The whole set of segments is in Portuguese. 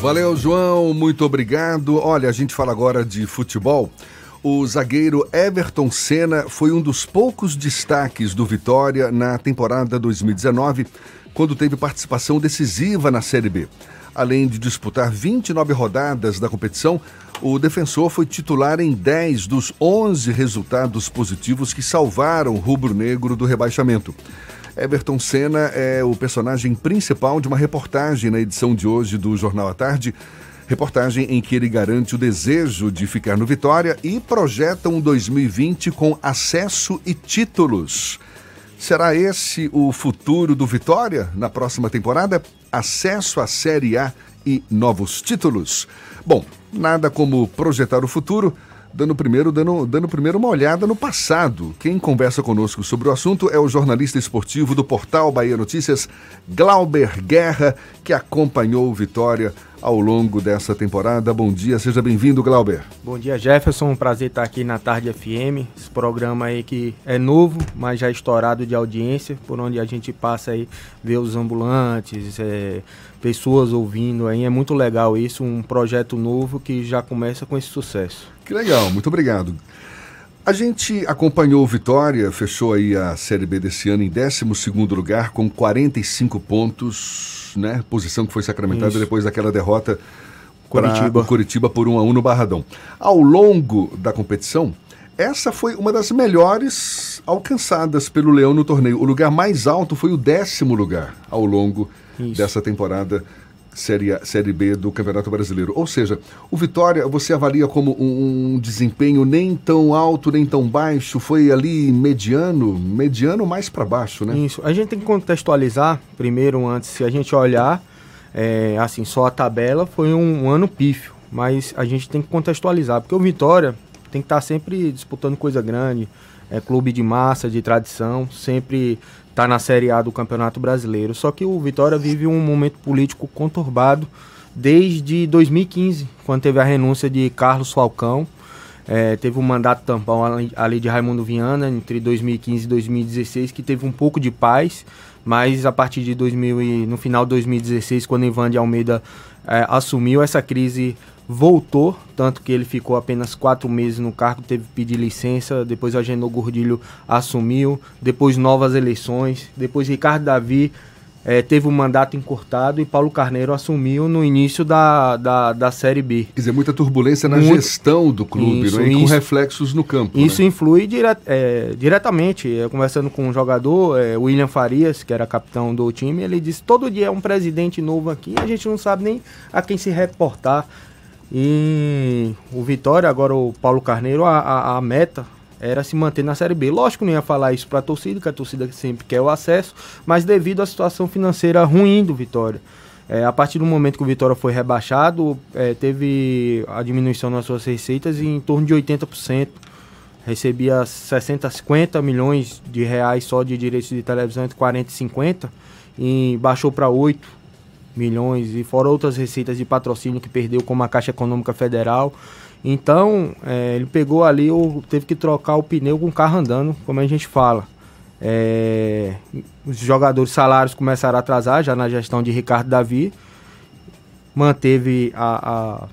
Valeu, João, muito obrigado. Olha, a gente fala agora de futebol. O zagueiro Everton Senna foi um dos poucos destaques do Vitória na temporada 2019, quando teve participação decisiva na Série B. Além de disputar 29 rodadas da competição, o defensor foi titular em 10 dos 11 resultados positivos que salvaram o rubro-negro do rebaixamento. Everton Senna é o personagem principal de uma reportagem na edição de hoje do Jornal à Tarde. Reportagem em que ele garante o desejo de ficar no Vitória e projeta um 2020 com acesso e títulos. Será esse o futuro do Vitória na próxima temporada? Acesso à Série A e novos títulos? Bom, nada como projetar o futuro dando primeiro, dando, dando primeiro uma olhada no passado. Quem conversa conosco sobre o assunto é o jornalista esportivo do portal Bahia Notícias, Glauber Guerra, que acompanhou o Vitória ao longo dessa temporada. Bom dia, seja bem-vindo, Glauber. Bom dia, Jefferson. Um prazer estar aqui na Tarde FM. Esse programa aí que é novo, mas já estourado de audiência, por onde a gente passa aí, ver os ambulantes, é, pessoas ouvindo aí. É muito legal isso, um projeto novo que já começa com esse sucesso. Que legal, muito obrigado. A gente acompanhou o Vitória, fechou aí a Série B desse ano em 12 lugar com 45 pontos, né? Posição que foi sacramentada Isso. depois daquela derrota Curitiba. Curitiba por 1 a 1 no Barradão. Ao longo da competição, essa foi uma das melhores alcançadas pelo Leão no torneio. O lugar mais alto foi o décimo lugar ao longo Isso. dessa temporada Série, série B do Campeonato Brasileiro. Ou seja, o Vitória você avalia como um, um, desempenho nem tão alto nem tão baixo, foi ali mediano, mediano mais para baixo, né? Isso. A gente tem que contextualizar primeiro, antes, se a gente olhar, é, assim, só a tabela foi um, um ano pífio, mas a gente tem que contextualizar, porque o Vitória tem que estar tá sempre disputando coisa grande, é clube de massa, de tradição, sempre está na Série A do Campeonato Brasileiro. Só que o Vitória vive um momento político conturbado desde 2015, quando teve a renúncia de Carlos Falcão. É, teve um mandato tampão ali de Raimundo Viana entre 2015 e 2016, que teve um pouco de paz, mas a partir de 2000 e, no final de 2016, quando Ivan de Almeida é, assumiu essa crise voltou, tanto que ele ficou apenas quatro meses no cargo, teve que pedir licença, depois Agenor Gordilho assumiu, depois novas eleições, depois Ricardo Davi é, teve um mandato encurtado e Paulo Carneiro assumiu no início da, da, da Série B. Quer dizer, muita turbulência na Muito... gestão do clube, isso, né? e com reflexos no campo. Isso né? influi dire... é, diretamente. Eu, conversando com um jogador, é, William Farias, que era capitão do time, ele disse: todo dia é um presidente novo aqui e a gente não sabe nem a quem se reportar. E o Vitória, agora o Paulo Carneiro, a, a, a meta era se manter na Série B. Lógico não ia falar isso para a torcida, que a torcida sempre quer o acesso, mas devido à situação financeira ruim do Vitória. É, a partir do momento que o Vitória foi rebaixado, é, teve a diminuição nas suas receitas em torno de 80%. Recebia 60, 50 milhões de reais só de direitos de televisão, entre 40 e 50, e baixou para 8 milhões e fora outras receitas de patrocínio que perdeu, como a Caixa Econômica Federal. Então, é, ele pegou ali, o, teve que trocar o pneu com o carro andando, como a gente fala. É, os jogadores salários começaram a atrasar já na gestão de Ricardo Davi. Manteve a, a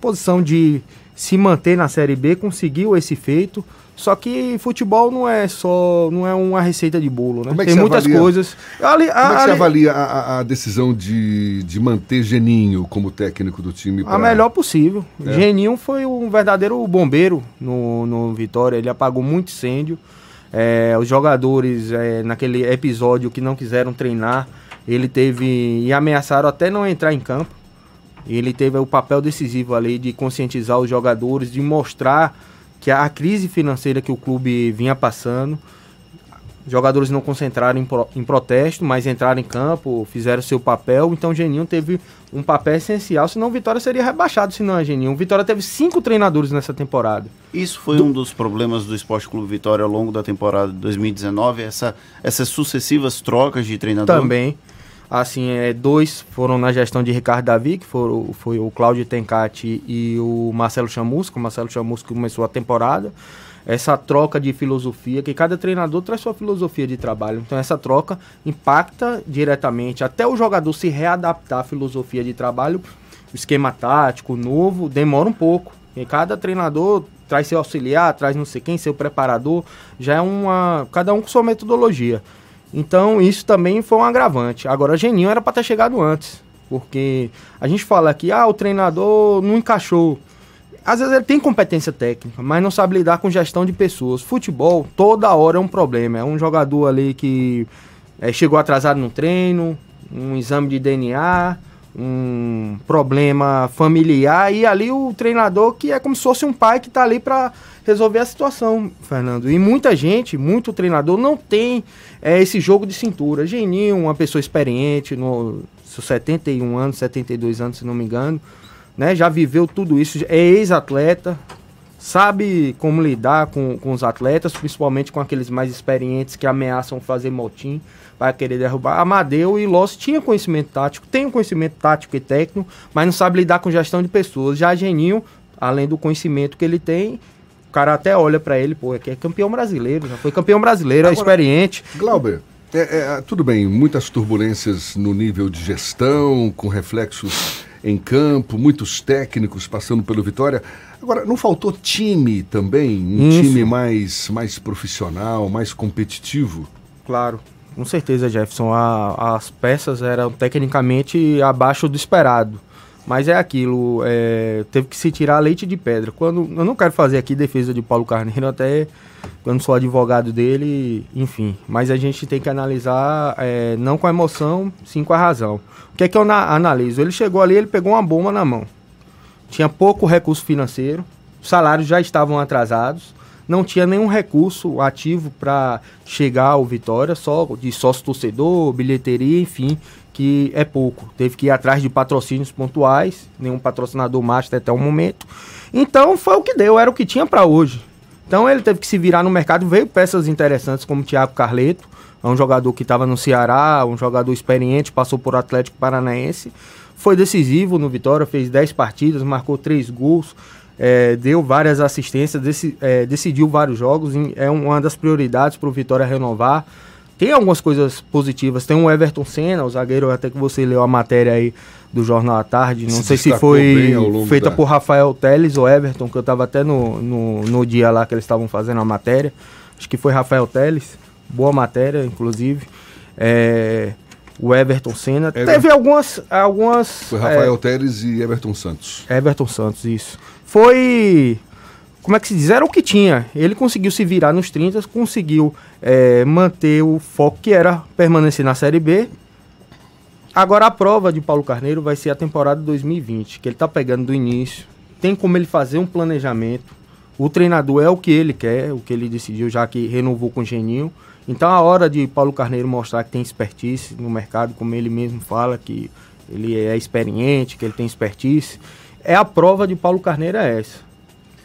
posição de se manter na Série B, conseguiu esse feito. Só que futebol não é só, não é uma receita de bolo, né? É Tem muitas avalia, coisas. Ali, a, como é que ali, você avalia a, a, decisão de, de manter Geninho como técnico do time? Pra... A melhor possível. É. Geninho foi um verdadeiro bombeiro no, no Vitória, ele apagou muito incêndio. É, os jogadores, é, naquele episódio que não quiseram treinar, ele teve. e ameaçaram até não entrar em campo. Ele teve o papel decisivo ali de conscientizar os jogadores, de mostrar que a crise financeira que o clube vinha passando, jogadores não concentraram em, pro, em protesto, mas entraram em campo, fizeram seu papel. Então o Geninho teve um papel essencial, senão o Vitória seria rebaixado, se não é Geninho. O Vitória teve cinco treinadores nessa temporada. Isso foi do... um dos problemas do Esporte Clube Vitória ao longo da temporada de 2019, essa, essas sucessivas trocas de treinador? Também. Assim, é, dois foram na gestão de Ricardo Davi, que foram, foi o Cláudio Tencati e o Marcelo Chamusco. O Marcelo Chamusco começou a temporada. Essa troca de filosofia, que cada treinador traz sua filosofia de trabalho. Então, essa troca impacta diretamente até o jogador se readaptar à filosofia de trabalho esquema tático novo, demora um pouco. E cada treinador traz seu auxiliar, traz não sei quem, seu preparador, já é uma. Cada um com sua metodologia. Então isso também foi um agravante. Agora, Geninho era para ter chegado antes. Porque a gente fala que ah, o treinador não encaixou. Às vezes ele tem competência técnica, mas não sabe lidar com gestão de pessoas. Futebol, toda hora é um problema. É um jogador ali que é, chegou atrasado no treino, um exame de DNA, um problema familiar e ali o treinador que é como se fosse um pai que está ali para resolver a situação, Fernando. E muita gente, muito treinador não tem é, esse jogo de cintura. Geninho, uma pessoa experiente, no seus 71 anos, 72 anos, se não me engano, né? Já viveu tudo isso, é ex-atleta, sabe como lidar com, com os atletas, principalmente com aqueles mais experientes que ameaçam fazer motim para querer derrubar. Amadeu e Loss tinha conhecimento tático, tem conhecimento tático e técnico, mas não sabe lidar com gestão de pessoas. Já Geninho, além do conhecimento que ele tem, o cara até olha para ele, pô, é que é campeão brasileiro, já foi campeão brasileiro, é Agora, é experiente. Glauber, é, é, tudo bem, muitas turbulências no nível de gestão, com reflexos em campo, muitos técnicos passando pelo Vitória. Agora, não faltou time também? Um Isso. time mais, mais profissional, mais competitivo? Claro. Com certeza, Jefferson. A, as peças eram tecnicamente abaixo do esperado. Mas é aquilo, é, teve que se tirar leite de pedra. Quando Eu não quero fazer aqui defesa de Paulo Carneiro, até quando sou advogado dele, enfim. Mas a gente tem que analisar é, não com a emoção, sim com a razão. O que é que eu analiso? Ele chegou ali, ele pegou uma bomba na mão. Tinha pouco recurso financeiro, os salários já estavam atrasados não tinha nenhum recurso ativo para chegar ao Vitória, só de sócio torcedor, bilheteria, enfim, que é pouco. Teve que ir atrás de patrocínios pontuais, nenhum patrocinador master até o momento. Então foi o que deu, era o que tinha para hoje. Então ele teve que se virar no mercado, veio peças interessantes como Thiago Carleto, é um jogador que estava no Ceará, um jogador experiente, passou por Atlético Paranaense, foi decisivo no Vitória, fez 10 partidas, marcou 3 gols, é, deu várias assistências, deci, é, decidiu vários jogos, é uma das prioridades para o Vitória renovar. Tem algumas coisas positivas, tem o Everton Senna, o zagueiro, até que você leu a matéria aí do Jornal à Tarde, não se sei se foi feita da... por Rafael Teles ou Everton, que eu estava até no, no, no, dia lá que eles estavam fazendo a matéria, acho que foi Rafael Teles, boa matéria, inclusive. É, o Everton Senna. Ever... Teve algumas. algumas Foi Rafael é, Teles e Everton Santos. Everton Santos, isso foi. Como é que se diz? Era o que tinha. Ele conseguiu se virar nos 30, conseguiu é, manter o foco que era permanecer na Série B. Agora a prova de Paulo Carneiro vai ser a temporada 2020, que ele está pegando do início. Tem como ele fazer um planejamento. O treinador é o que ele quer, o que ele decidiu, já que renovou com o Geninho. Então a hora de Paulo Carneiro mostrar que tem expertise no mercado, como ele mesmo fala, que ele é experiente, que ele tem expertise é a prova de Paulo Carneiro é essa.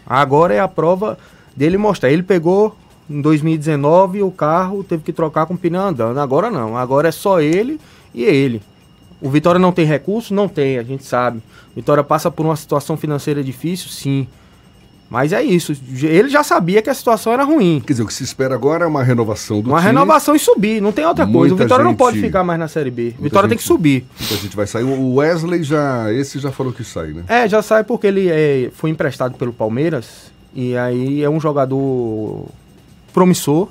Agora é a prova dele mostrar. Ele pegou em 2019 o carro, teve que trocar com o pneu andando. Agora não, agora é só ele e ele. O Vitória não tem recurso? Não tem, a gente sabe. Vitória passa por uma situação financeira difícil? Sim. Mas é isso. Ele já sabia que a situação era ruim. Quer dizer, o que se espera agora é uma renovação do uma time. Uma renovação e subir, não tem outra Muita coisa. O Vitória gente... não pode ficar mais na Série B. O Vitória gente... tem que subir. Muita gente vai sair. O Wesley já. Esse já falou que sai, né? É, já sai porque ele é, foi emprestado pelo Palmeiras. E aí é um jogador promissor.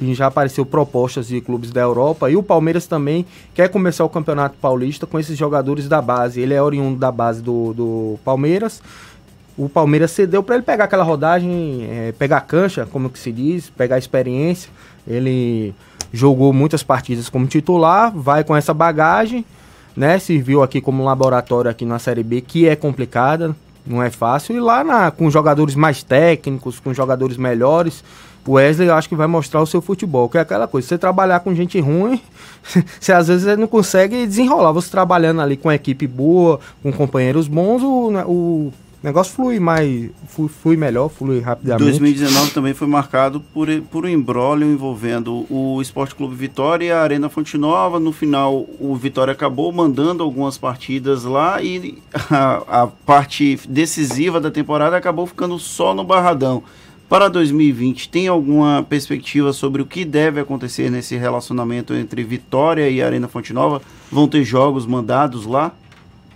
E já apareceu propostas de clubes da Europa. E o Palmeiras também quer começar o Campeonato Paulista com esses jogadores da base. Ele é oriundo da base do, do Palmeiras o Palmeiras cedeu para ele pegar aquela rodagem, é, pegar cancha, como que se diz, pegar experiência. Ele jogou muitas partidas como titular, vai com essa bagagem, né? Serviu aqui como laboratório aqui na Série B, que é complicada, não é fácil. E lá na, com jogadores mais técnicos, com jogadores melhores, o Wesley acho que vai mostrar o seu futebol, que é aquela coisa, você trabalhar com gente ruim, você às vezes não consegue desenrolar. Você trabalhando ali com equipe boa, com companheiros bons, o, né, o negócio flui mais, flui, flui, melhor, flui rapidamente. 2019 também foi marcado por, por um embrólio envolvendo o Esporte Clube Vitória e a Arena Fonte Nova. No final, o Vitória acabou mandando algumas partidas lá e a, a parte decisiva da temporada acabou ficando só no Barradão. Para 2020, tem alguma perspectiva sobre o que deve acontecer nesse relacionamento entre Vitória e Arena Fonte Nova? Vão ter jogos mandados lá?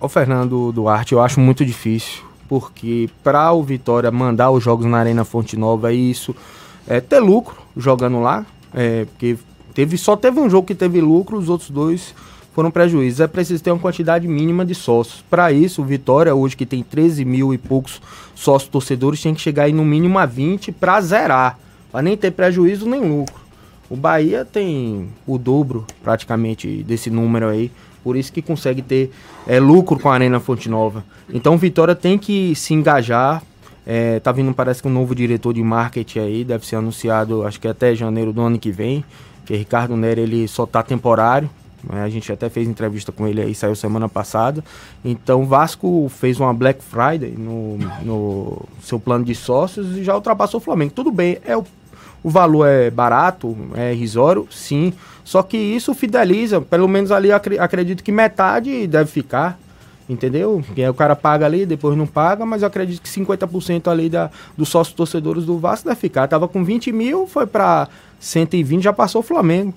Ô Fernando Duarte, eu acho muito difícil, porque para o Vitória mandar os jogos na Arena Fonte Nova, isso é ter lucro jogando lá, é, porque teve, só teve um jogo que teve lucro, os outros dois foram prejuízos. É preciso ter uma quantidade mínima de sócios. Para isso, o Vitória, hoje que tem 13 mil e poucos sócios torcedores, tem que chegar aí no mínimo a 20 para zerar, para nem ter prejuízo nem lucro. O Bahia tem o dobro praticamente desse número aí. Por isso que consegue ter é, lucro com a Arena Fonte Nova. Então Vitória tem que se engajar. É, tá vindo, parece que um novo diretor de marketing aí, deve ser anunciado, acho que até janeiro do ano que vem. Que Ricardo Nery ele só tá temporário. Né? A gente até fez entrevista com ele aí, saiu semana passada. Então Vasco fez uma Black Friday no, no seu plano de sócios e já ultrapassou o Flamengo. Tudo bem, é o o valor é barato, é irrisório, sim. Só que isso fideliza, pelo menos ali acredito que metade deve ficar, entendeu? Que o cara paga ali, depois não paga, mas eu acredito que 50% ali da, dos sócios torcedores do Vasco deve ficar. Tava com 20 mil, foi para 120, já passou o Flamengo.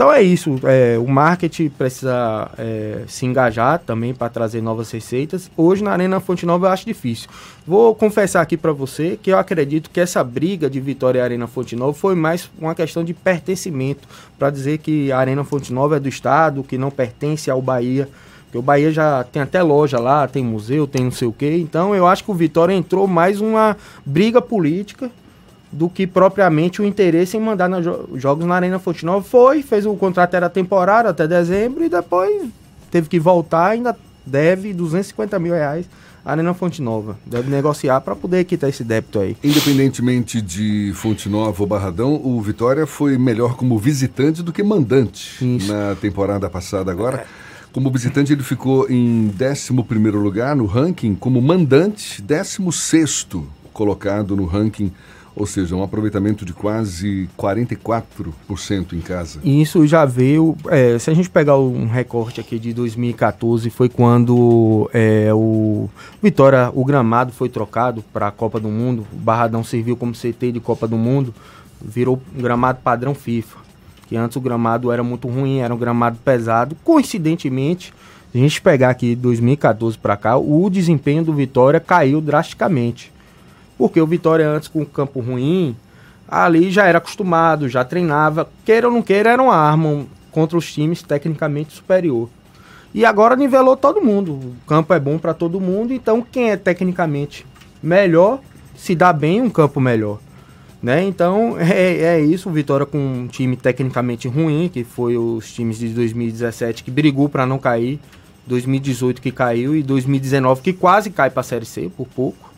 Então é isso, é, o marketing precisa é, se engajar também para trazer novas receitas. Hoje na Arena Fonte Nova eu acho difícil. Vou confessar aqui para você que eu acredito que essa briga de Vitória e Arena Fonte Nova foi mais uma questão de pertencimento, para dizer que a Arena Fonte Nova é do Estado, que não pertence ao Bahia. Porque o Bahia já tem até loja lá, tem museu, tem não sei o quê. Então eu acho que o Vitória entrou mais uma briga política do que propriamente o interesse em mandar jo jogos na Arena Fonte Nova. Foi, fez o contrato era temporário até dezembro e depois teve que voltar, ainda deve 250 mil reais a Arena Fonte Nova. Deve negociar para poder quitar esse débito aí. Independentemente de Fonte Nova ou Barradão, o Vitória foi melhor como visitante do que mandante Isso. na temporada passada agora. É. Como visitante, ele ficou em 11 lugar no ranking, como mandante, 16 colocado no ranking ou seja, um aproveitamento de quase 44% em casa. Isso já veio, é, se a gente pegar um recorte aqui de 2014, foi quando é, o Vitória, o gramado foi trocado para a Copa do Mundo, o Barradão serviu como CT de Copa do Mundo, virou um gramado padrão FIFA, que antes o gramado era muito ruim, era um gramado pesado, coincidentemente, se a gente pegar aqui 2014 para cá, o desempenho do Vitória caiu drasticamente. Porque o Vitória antes com o campo ruim, ali já era acostumado, já treinava, queira ou não queira, era uma arma contra os times tecnicamente superior. E agora nivelou todo mundo. O campo é bom para todo mundo, então quem é tecnicamente melhor se dá bem um campo melhor. Né? Então é, é isso, Vitória com um time tecnicamente ruim, que foi os times de 2017 que brigou para não cair, 2018 que caiu e 2019 que quase cai para a Série C por pouco.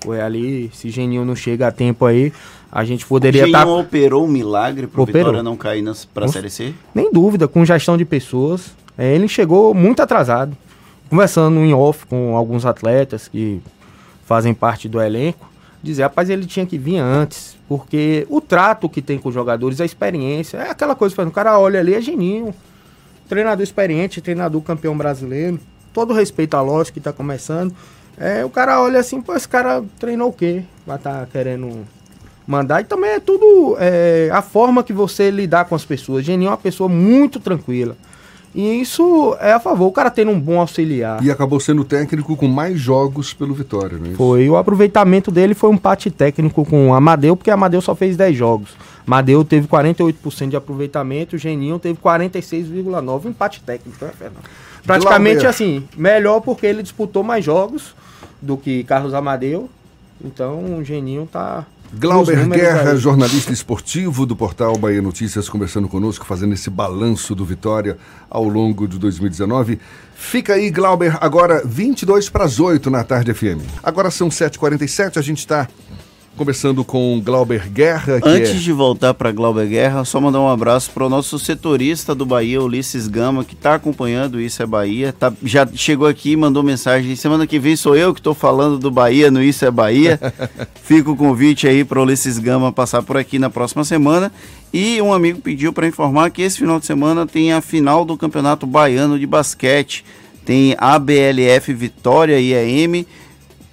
Foi ali, se Geninho não chega a tempo aí, a gente poderia estar. Geninho tá... operou um milagre para o Vitória não cair para a Série C? Nem dúvida, com gestão de pessoas. É, ele chegou muito atrasado. Conversando em off com alguns atletas que fazem parte do elenco, dizer, rapaz, ele tinha que vir antes, porque o trato que tem com os jogadores, a experiência, é aquela coisa, o cara olha ali, é Geninho, treinador experiente, treinador campeão brasileiro, todo respeito à lógica que está começando, é, o cara olha assim, pô, esse cara treinou o quê? Vai estar tá querendo mandar. E também é tudo é, a forma que você lidar com as pessoas. Geninho é uma pessoa muito tranquila. E isso é a favor, o cara tendo um bom auxiliar. E acabou sendo técnico com mais jogos pelo Vitória, não é Foi. O aproveitamento dele foi um empate técnico com o Amadeu, porque Amadeu só fez 10 jogos. Amadeu teve 48% de aproveitamento, o Geninho teve 46,9%. Empate técnico, né, Fernando? Praticamente assim, melhor porque ele disputou mais jogos do que Carlos Amadeu. Então o Geninho tá. Glauber Guerra, aí. jornalista esportivo do portal Bahia Notícias, conversando conosco, fazendo esse balanço do Vitória ao longo de 2019. Fica aí, Glauber, agora 22 para as 8 na tarde FM. Agora são 7h47, a gente está conversando com Glauber Guerra. Antes é... de voltar para Glauber Guerra, só mandar um abraço para o nosso setorista do Bahia, Ulisses Gama, que está acompanhando Isso é Bahia. Tá, já chegou aqui e mandou mensagem. Semana que vem sou eu que estou falando do Bahia no Isso é Bahia. Fica o convite aí para o Ulisses Gama passar por aqui na próxima semana. E um amigo pediu para informar que esse final de semana tem a final do Campeonato Baiano de Basquete. Tem ABLF Vitória e EM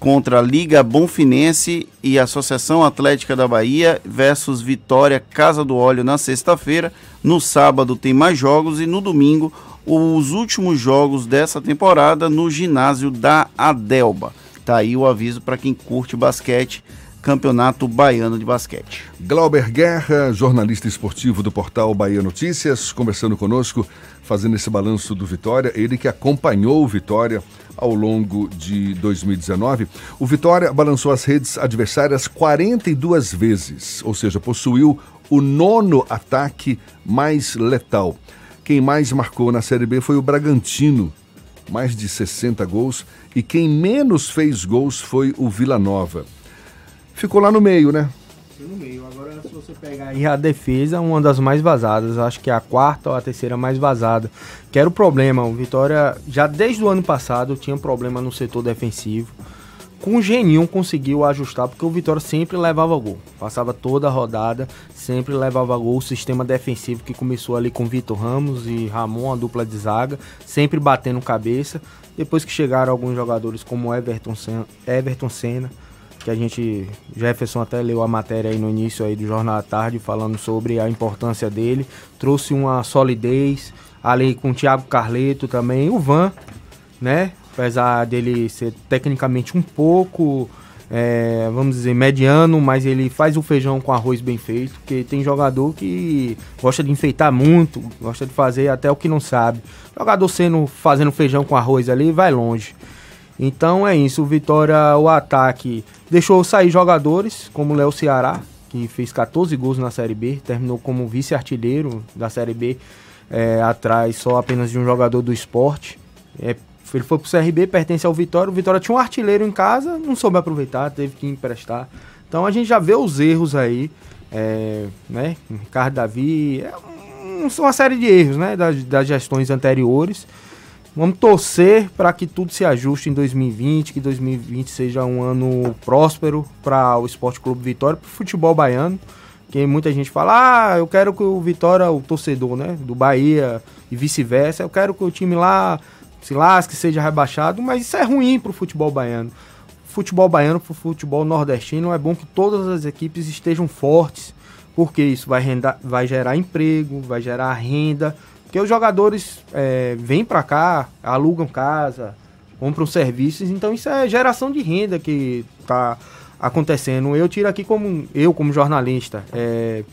contra a Liga Bonfinense e Associação Atlética da Bahia versus Vitória Casa do Óleo na sexta-feira. No sábado tem mais jogos e no domingo os últimos jogos dessa temporada no ginásio da Adelba. Tá aí o aviso para quem curte basquete. Campeonato Baiano de Basquete. Glauber Guerra, jornalista esportivo do portal Bahia Notícias, conversando conosco, fazendo esse balanço do Vitória. Ele que acompanhou o Vitória ao longo de 2019. O Vitória balançou as redes adversárias 42 vezes, ou seja, possuiu o nono ataque mais letal. Quem mais marcou na Série B foi o Bragantino, mais de 60 gols, e quem menos fez gols foi o Vila Nova ficou lá no meio, né? No meio. Agora, se você pegar aí a defesa, uma das mais vazadas, acho que é a quarta ou a terceira mais vazada. Que era o problema. O Vitória, já desde o ano passado, tinha problema no setor defensivo. Com o Geninho conseguiu ajustar, porque o Vitória sempre levava gol. Passava toda a rodada, sempre levava gol. O sistema defensivo que começou ali com Vitor Ramos e Ramon, a dupla de zaga, sempre batendo cabeça. Depois que chegaram alguns jogadores como Everton Senna, Everton Senna que a gente, Jefferson até leu a matéria aí no início aí do Jornal da Tarde falando sobre a importância dele, trouxe uma solidez, ali com o Thiago Carleto também, o Van, né? Apesar dele ser tecnicamente um pouco, é, vamos dizer, mediano, mas ele faz o feijão com arroz bem feito, porque tem jogador que gosta de enfeitar muito, gosta de fazer até o que não sabe. Jogador sendo fazendo feijão com arroz ali vai longe. Então é isso, o Vitória, o ataque deixou sair jogadores como Léo Ceará, que fez 14 gols na Série B, terminou como vice-artilheiro da Série B, é, atrás só apenas de um jogador do esporte. É, ele foi pro CRB, pertence ao Vitória. O Vitória tinha um artilheiro em casa, não soube aproveitar, teve que emprestar. Então a gente já vê os erros aí, é, né? Ricardo Davi, é uma série de erros, né? Das, das gestões anteriores. Vamos torcer para que tudo se ajuste em 2020, que 2020 seja um ano próspero para o Esporte Clube Vitória, para o futebol baiano. Que muita gente fala, ah, eu quero que o Vitória, o torcedor, né, do Bahia e vice-versa, eu quero que o time lá se lasque, seja rebaixado, mas isso é ruim para o futebol baiano. Futebol baiano para o futebol nordestino é bom que todas as equipes estejam fortes, porque isso vai, renda, vai gerar emprego, vai gerar renda porque os jogadores é, vêm para cá, alugam casa, compram serviços, então isso é geração de renda que está acontecendo. Eu tiro aqui como eu como jornalista. É,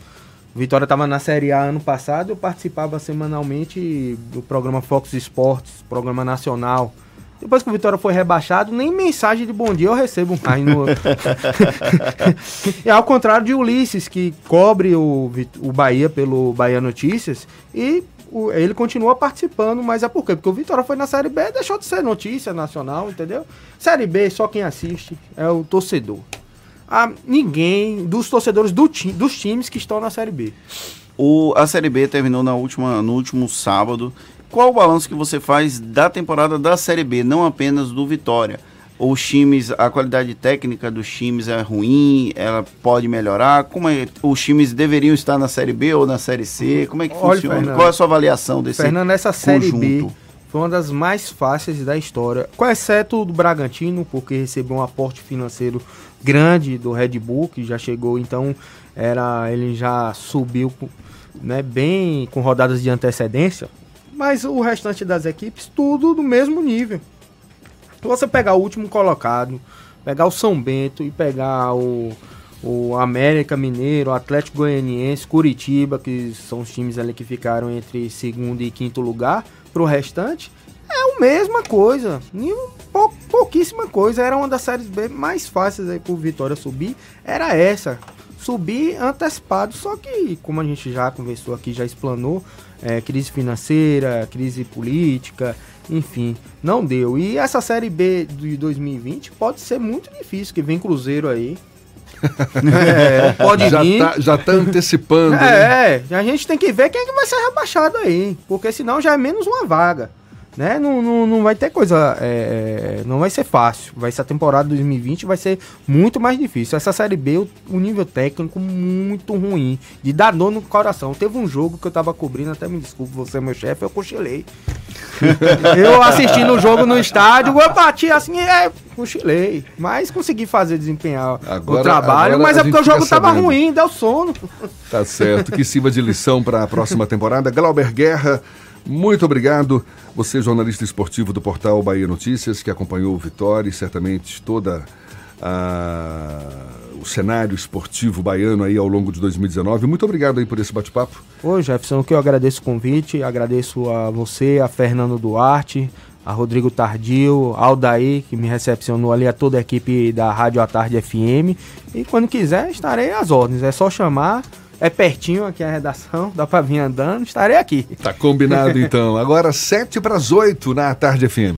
Vitória estava na Série A ano passado, eu participava semanalmente do programa Fox Esportes, programa nacional. Depois que o Vitória foi rebaixado, nem mensagem de bom dia eu recebo mais. No... é ao contrário de Ulisses, que cobre o, o Bahia pelo Bahia Notícias e ele continua participando, mas é por quê? Porque o Vitória foi na Série B, deixou de ser notícia nacional, entendeu? Série B, só quem assiste é o torcedor. Ah, ninguém dos torcedores do ti, dos times que estão na Série B. O, a Série B terminou na última, no último sábado. Qual o balanço que você faz da temporada da Série B, não apenas do Vitória? Os times, a qualidade técnica dos times é ruim, ela pode melhorar? Como é, os times deveriam estar na Série B ou na Série C? Como é que Olha, funciona? Fernando, Qual é a sua avaliação desse Fernando, essa Série B foi uma das mais fáceis da história, com exceto do Bragantino, porque recebeu um aporte financeiro grande do Red Bull, que já chegou, então era ele já subiu né, bem com rodadas de antecedência, mas o restante das equipes tudo do mesmo nível. Se você pegar o último colocado, pegar o São Bento e pegar o, o América Mineiro, o Atlético Goianiense, Curitiba, que são os times ali que ficaram entre segundo e quinto lugar, pro restante, é a mesma coisa. Pou, pouquíssima coisa. Era uma das séries B mais fáceis aí pro Vitória subir. Era essa. Subir antecipado. Só que, como a gente já conversou aqui, já explanou, é, crise financeira, crise política, enfim, não deu. E essa Série B de 2020 pode ser muito difícil, que vem Cruzeiro aí. é, pode já vir. Tá, já tá antecipando. É, né? a gente tem que ver quem é que vai ser rebaixado aí, porque senão já é menos uma vaga né? Não, não, não vai ter coisa. É, não vai ser fácil. Vai ser a temporada 2020 vai ser muito mais difícil. Essa série B, o, o, nível técnico muito ruim. De dar dor no coração. Teve um jogo que eu tava cobrindo, até me desculpe, você é meu chefe, eu cochilei. eu assistindo o jogo no estádio, eu bati assim, é, cochilei. Mas consegui fazer, desempenhar agora, o trabalho, mas é porque o jogo tava ruim, deu sono. Tá certo. Que sirva de lição para a próxima temporada. Glauber Guerra Muito obrigado. Você, jornalista esportivo do portal Bahia Notícias, que acompanhou o Vitória e certamente toda a o cenário esportivo baiano aí ao longo de 2019. Muito obrigado aí por esse bate-papo. Ô Jefferson, que eu agradeço o convite, agradeço a você, a Fernando Duarte, a Rodrigo Tardio, Aldair, que me recepcionou ali, a toda a equipe da Rádio à Tarde FM. E quando quiser, estarei às ordens. É só chamar. É pertinho aqui a redação, dá para vir andando, estarei aqui. Tá combinado então. Agora 7 para as 8 na Tarde FM.